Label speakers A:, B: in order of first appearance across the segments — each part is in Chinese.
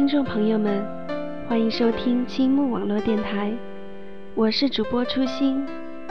A: 听众朋友们，欢迎收听青木网络电台，我是主播初心。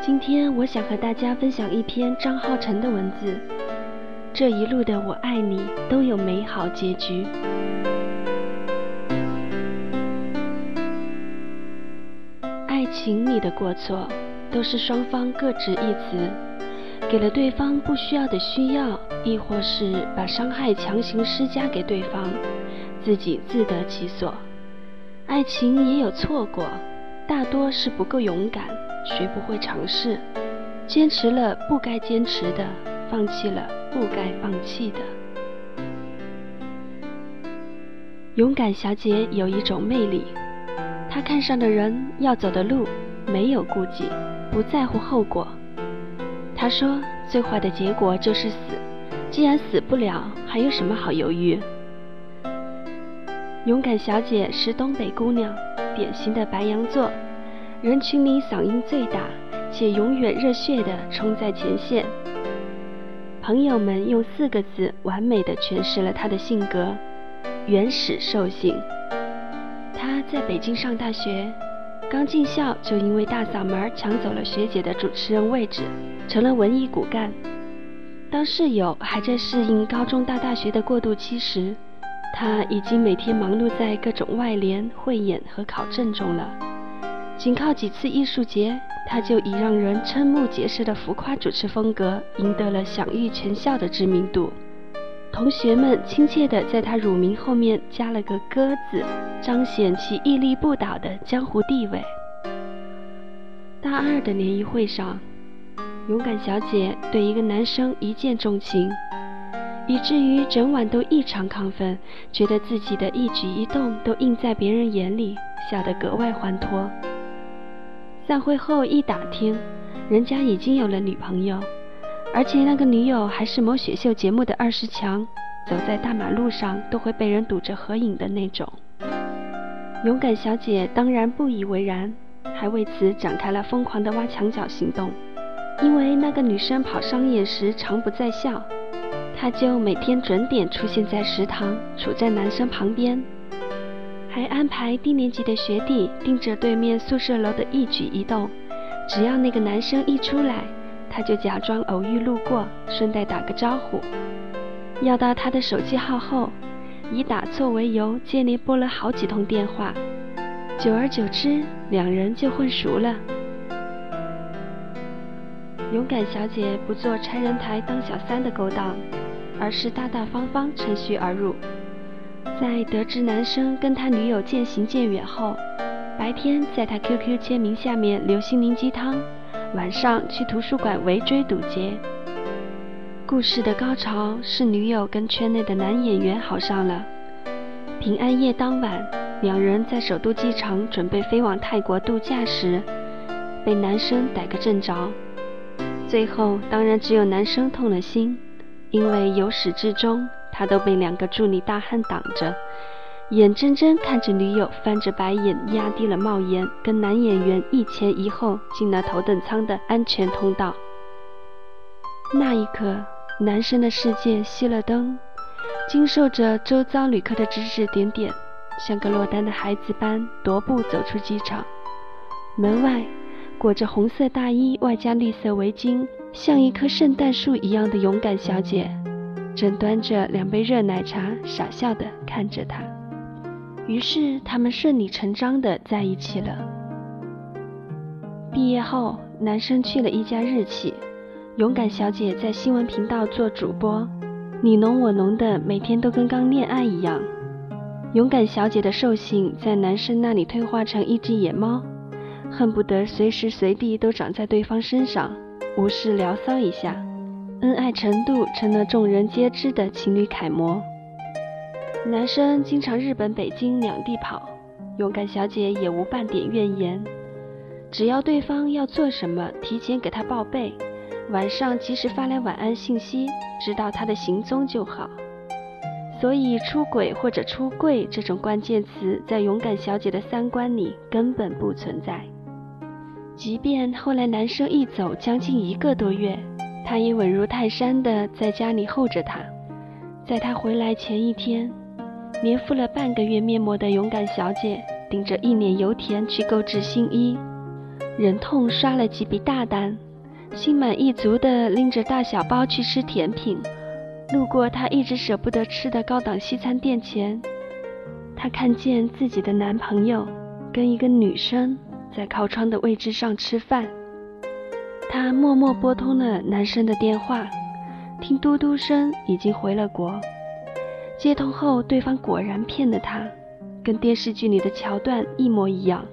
A: 今天我想和大家分享一篇张浩辰的文字。这一路的我爱你都有美好结局。爱情里的过错，都是双方各执一词，给了对方不需要的需要，亦或是把伤害强行施加给对方。自己自得其所，爱情也有错过，大多是不够勇敢，学不会尝试，坚持了不该坚持的，放弃了不该放弃的。勇敢小姐有一种魅力，她看上的人要走的路没有顾忌，不在乎后果。她说：“最坏的结果就是死，既然死不了，还有什么好犹豫？”勇敢小姐是东北姑娘，典型的白羊座，人群里嗓音最大，且永远热血地冲在前线。朋友们用四个字完美的诠释了她的性格：原始兽性。她在北京上大学，刚进校就因为大嗓门抢走了学姐的主持人位置，成了文艺骨干。当室友还在适应高中到大学的过渡期时，他已经每天忙碌在各种外联、汇演和考证中了。仅靠几次艺术节，他就以让人瞠目结舌的浮夸主持风格，赢得了享誉全校的知名度。同学们亲切地在他乳名后面加了个“鸽”字，彰显其屹立不倒的江湖地位。大二的联谊会上，勇敢小姐对一个男生一见钟情。以至于整晚都异常亢奋，觉得自己的一举一动都映在别人眼里，笑得格外欢脱。散会后一打听，人家已经有了女朋友，而且那个女友还是某选秀节目的二十强，走在大马路上都会被人堵着合影的那种。勇敢小姐当然不以为然，还为此展开了疯狂的挖墙脚行动，因为那个女生跑商演时常不在校。他就每天准点出现在食堂，处在男生旁边，还安排低年级的学弟盯着对面宿舍楼的一举一动。只要那个男生一出来，他就假装偶遇路过，顺带打个招呼。要到他的手机号后，以打错为由，接连拨了好几通电话。久而久之，两人就混熟了。勇敢小姐不做拆人台当小三的勾当。而是大大方方趁虚而入，在得知男生跟他女友渐行渐远后，白天在他 QQ 签名下面留心灵鸡汤，晚上去图书馆围追堵截。故事的高潮是女友跟圈内的男演员好上了。平安夜当晚，两人在首都机场准备飞往泰国度假时，被男生逮个正着。最后当然只有男生痛了心。因为由始至终，他都被两个助理大汉挡着，眼睁睁看着女友翻着白眼，压低了帽檐，跟男演员一前一后进了头等舱的安全通道。那一刻，男生的世界熄了灯，经受着周遭旅客的指指点点，像个落单的孩子般踱步走出机场。门外，裹着红色大衣外加绿色围巾。像一棵圣诞树一样的勇敢小姐，正端着两杯热奶茶，傻笑地看着他。于是他们顺理成章地在一起了。毕业后，男生去了一家日企，勇敢小姐在新闻频道做主播，你侬我侬的，每天都跟刚恋爱一样。勇敢小姐的兽性在男生那里退化成一只野猫，恨不得随时随地都长在对方身上。无事聊骚一下，恩爱程度成了众人皆知的情侣楷模。男生经常日本、北京两地跑，勇敢小姐也无半点怨言。只要对方要做什么，提前给他报备，晚上及时发来晚安信息，知道他的行踪就好。所以，出轨或者出柜这种关键词，在勇敢小姐的三观里根本不存在。即便后来男生一走将近一个多月，她也稳如泰山的在家里候着他。在他回来前一天，年敷了半个月面膜的勇敢小姐，顶着一脸油田去购置新衣，忍痛刷了几笔大单，心满意足地拎着大小包去吃甜品。路过她一直舍不得吃的高档西餐店前，她看见自己的男朋友跟一个女生在靠窗的位置上吃饭。她默默拨通了男生的电话，听嘟嘟声，已经回了国。接通后，对方果然骗了她，跟电视剧里的桥段一模一样。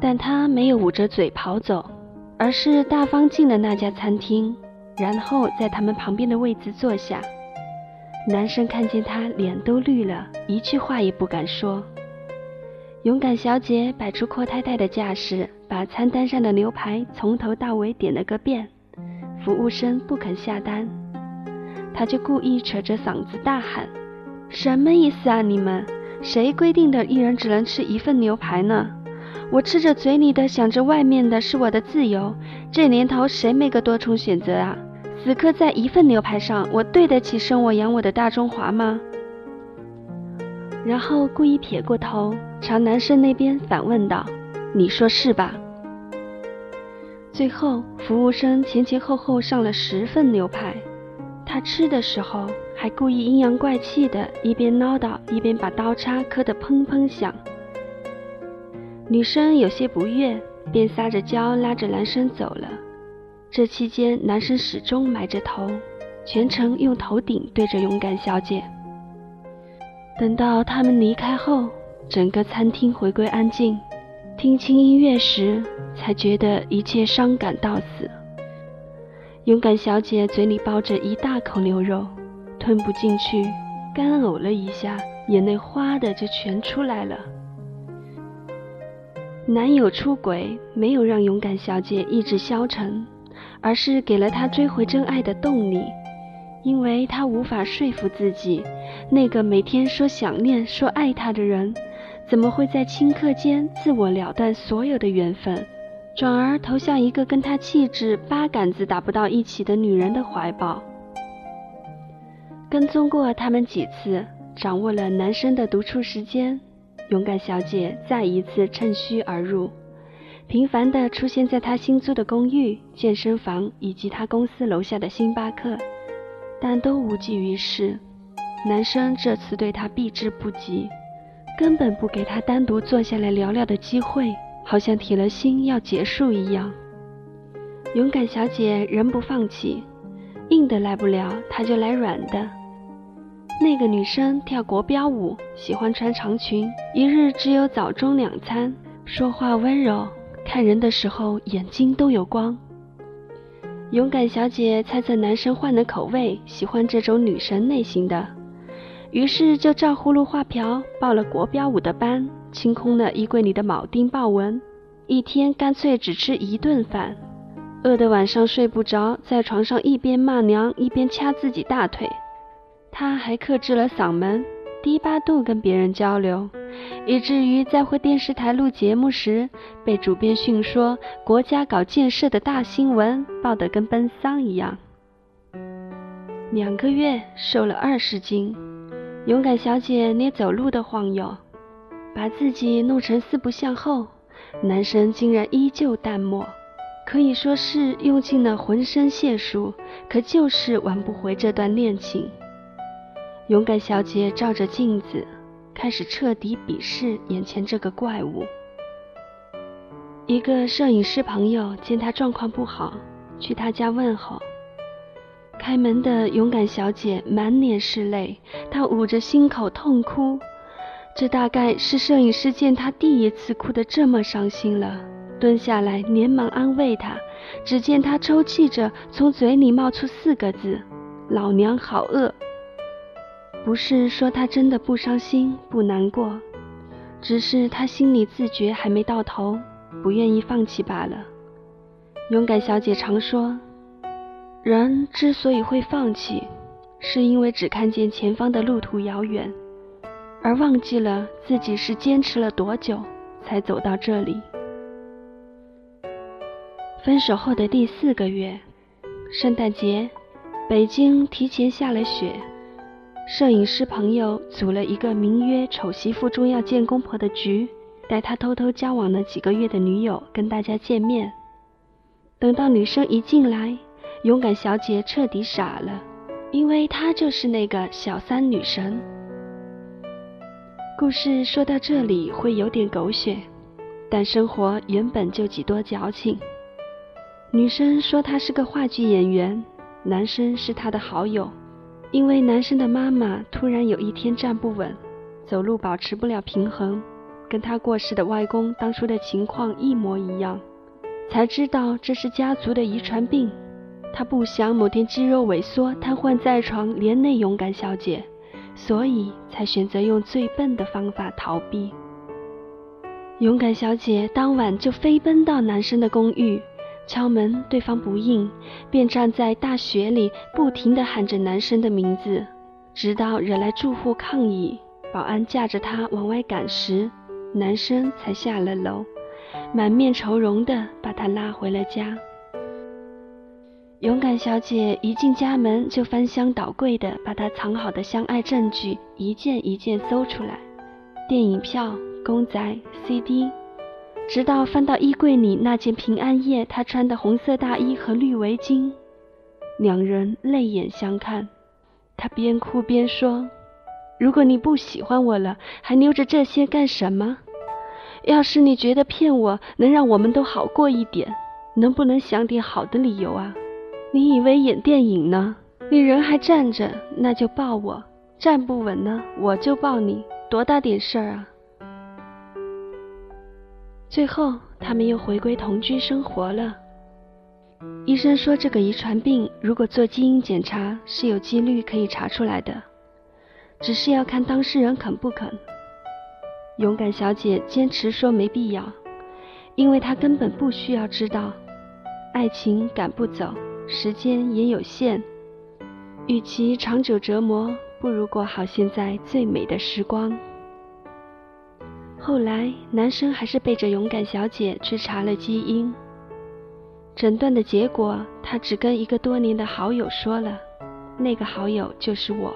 A: 但她没有捂着嘴跑走，而是大方进了那家餐厅，然后在他们旁边的位子坐下。男生看见她，脸都绿了，一句话也不敢说。勇敢小姐摆出阔太太的架势，把餐单上的牛排从头到尾点了个遍。服务生不肯下单，她就故意扯着嗓子大喊：“什么意思啊？你们谁规定的一人只能吃一份牛排呢？我吃着嘴里的，想着外面的，是我的自由。这年头谁没个多重选择啊？死磕在一份牛排上，我对得起生我养我的大中华吗？”然后故意撇过头，朝男生那边反问道：“你说是吧？”最后，服务生前前后后上了十份牛排，他吃的时候还故意阴阳怪气的，一边唠叨一边把刀叉磕得砰砰响。女生有些不悦，便撒着娇拉着男生走了。这期间，男生始终埋着头，全程用头顶对着勇敢小姐。等到他们离开后，整个餐厅回归安静。听轻音乐时，才觉得一切伤感到死。勇敢小姐嘴里抱着一大口牛肉，吞不进去，干呕了一下，眼泪哗的就全出来了。男友出轨没有让勇敢小姐意志消沉，而是给了她追回真爱的动力。因为他无法说服自己，那个每天说想念、说爱他的人，怎么会在顷刻间自我了断所有的缘分，转而投向一个跟他气质八竿子打不到一起的女人的怀抱？跟踪过他们几次，掌握了男生的独处时间，勇敢小姐再一次趁虚而入，频繁地出现在他新租的公寓、健身房以及他公司楼下的星巴克。但都无济于事，男生这次对她避之不及，根本不给她单独坐下来聊聊的机会，好像铁了心要结束一样。勇敢小姐仍不放弃，硬的来不了，她就来软的。那个女生跳国标舞，喜欢穿长裙，一日只有早中两餐，说话温柔，看人的时候眼睛都有光。勇敢小姐猜测男生换了口味，喜欢这种女神类型的，于是就照葫芦画瓢报了国标舞的班，清空了衣柜里的铆钉豹纹，一天干脆只吃一顿饭，饿得晚上睡不着，在床上一边骂娘一边掐自己大腿。她还克制了嗓门，低八度跟别人交流。以至于在回电视台录节目时，被主编训说国家搞建设的大新闻报得跟奔丧一样。两个月瘦了二十斤，勇敢小姐连走路都晃悠，把自己弄成四不像后，男生竟然依旧淡漠，可以说是用尽了浑身解数，可就是挽不回这段恋情。勇敢小姐照着镜子。开始彻底鄙视眼前这个怪物。一个摄影师朋友见他状况不好，去他家问候。开门的勇敢小姐满脸是泪，她捂着心口痛哭。这大概是摄影师见她第一次哭得这么伤心了，蹲下来连忙安慰她。只见她抽泣着，从嘴里冒出四个字：“老娘好饿。”不是说他真的不伤心不难过，只是他心里自觉还没到头，不愿意放弃罢了。勇敢小姐常说，人之所以会放弃，是因为只看见前方的路途遥远，而忘记了自己是坚持了多久才走到这里。分手后的第四个月，圣诞节，北京提前下了雪。摄影师朋友组了一个名曰“丑媳妇终要见公婆”的局，带他偷偷交往了几个月的女友跟大家见面。等到女生一进来，勇敢小姐彻底傻了，因为她就是那个小三女神。故事说到这里会有点狗血，但生活原本就几多矫情。女生说她是个话剧演员，男生是她的好友，因为男生的妈妈突然有一天站不稳，走路保持不了平衡，跟他过世的外公当初的情况一模一样。才知道这是家族的遗传病，他不想某天肌肉萎缩瘫痪在床，连累勇敢小姐，所以才选择用最笨的方法逃避。勇敢小姐当晚就飞奔到男生的公寓，敲门，对方不应，便站在大雪里不停地喊着男生的名字，直到惹来住户抗议，保安架着他往外赶时，男生才下了楼。满面愁容的把他拉回了家。勇敢小姐一进家门就翻箱倒柜的把他藏好的相爱证据一件一件搜出来，电影票、公仔、CD，直到翻到衣柜里那件平安夜他穿的红色大衣和绿围巾，两人泪眼相看。他边哭边说：“如果你不喜欢我了，还留着这些干什么？”要是你觉得骗我能让我们都好过一点，能不能想点好的理由啊？你以为演电影呢？你人还站着，那就抱我；站不稳呢，我就抱你，多大点事儿啊？最后，他们又回归同居生活了。医生说，这个遗传病如果做基因检查是有几率可以查出来的，只是要看当事人肯不肯。勇敢小姐坚持说没必要，因为她根本不需要知道，爱情赶不走，时间也有限，与其长久折磨，不如过好现在最美的时光。后来，男生还是背着勇敢小姐去查了基因，诊断的结果，他只跟一个多年的好友说了，那个好友就是我。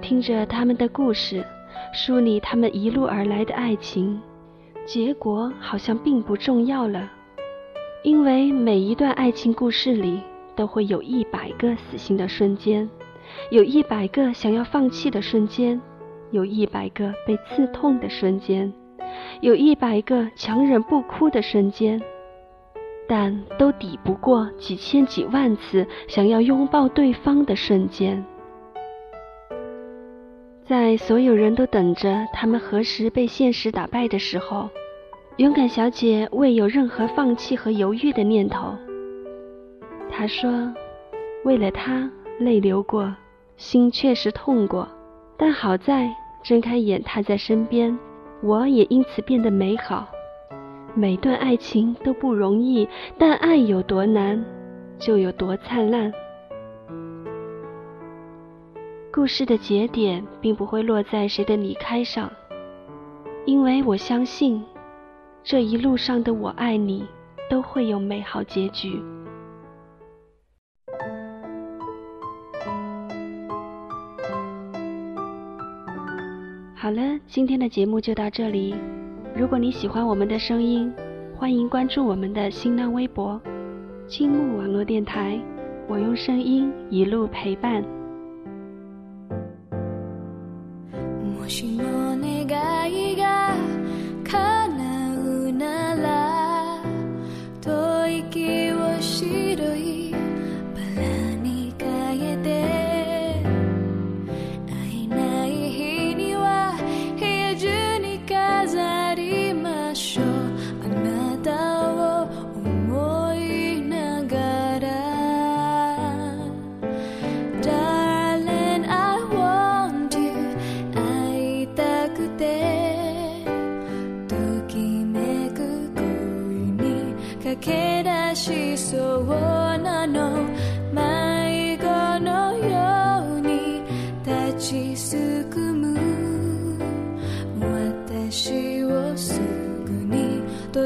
A: 听着他们的故事。梳理他们一路而来的爱情，结果好像并不重要了，因为每一段爱情故事里都会有一百个死心的瞬间，有一百个想要放弃的瞬间，有一百个被刺痛的瞬间，有一百个强忍不哭的瞬间，但都抵不过几千几万次想要拥抱对方的瞬间。在所有人都等着他们何时被现实打败的时候，勇敢小姐未有任何放弃和犹豫的念头。她说：“为了他，泪流过，心确实痛过，但好在睁开眼他在身边，我也因此变得美好。每段爱情都不容易，但爱有多难，就有多灿烂。”故事的节点并不会落在谁的离开上，因为我相信，这一路上的我爱你都会有美好结局。好了，今天的节目就到这里。如果你喜欢我们的声音，欢迎关注我们的新浪微博“青木网络电台”，我用声音一路陪伴。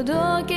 B: 届け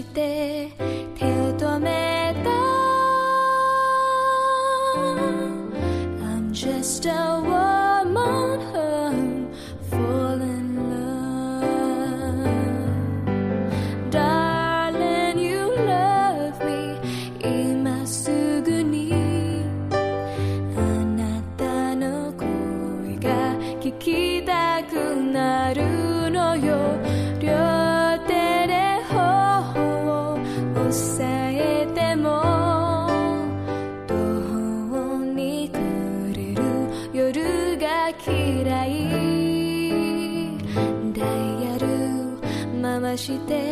B: して手を止めた I'm just a して